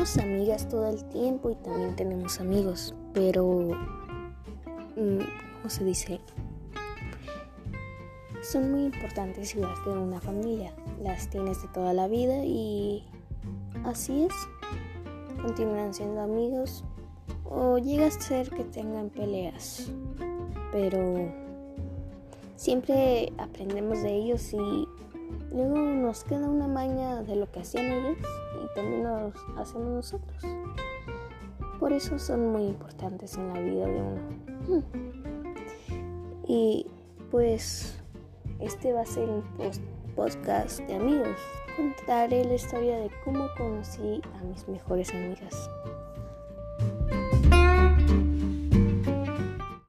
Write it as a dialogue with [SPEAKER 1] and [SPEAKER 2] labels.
[SPEAKER 1] tenemos amigas todo el tiempo y también tenemos amigos, pero, mm, ¿cómo se dice? Son muy importantes igual que una familia. Las tienes de toda la vida y así es. Continuarán siendo amigos o llega a ser que tengan peleas, pero siempre aprendemos de ellos y luego nos queda una maña de lo que hacían ellos y también nos hacemos nosotros. Por eso son muy importantes en la vida de uno. Y pues este va a ser un podcast de amigos. Contaré la historia de cómo conocí a mis mejores amigas.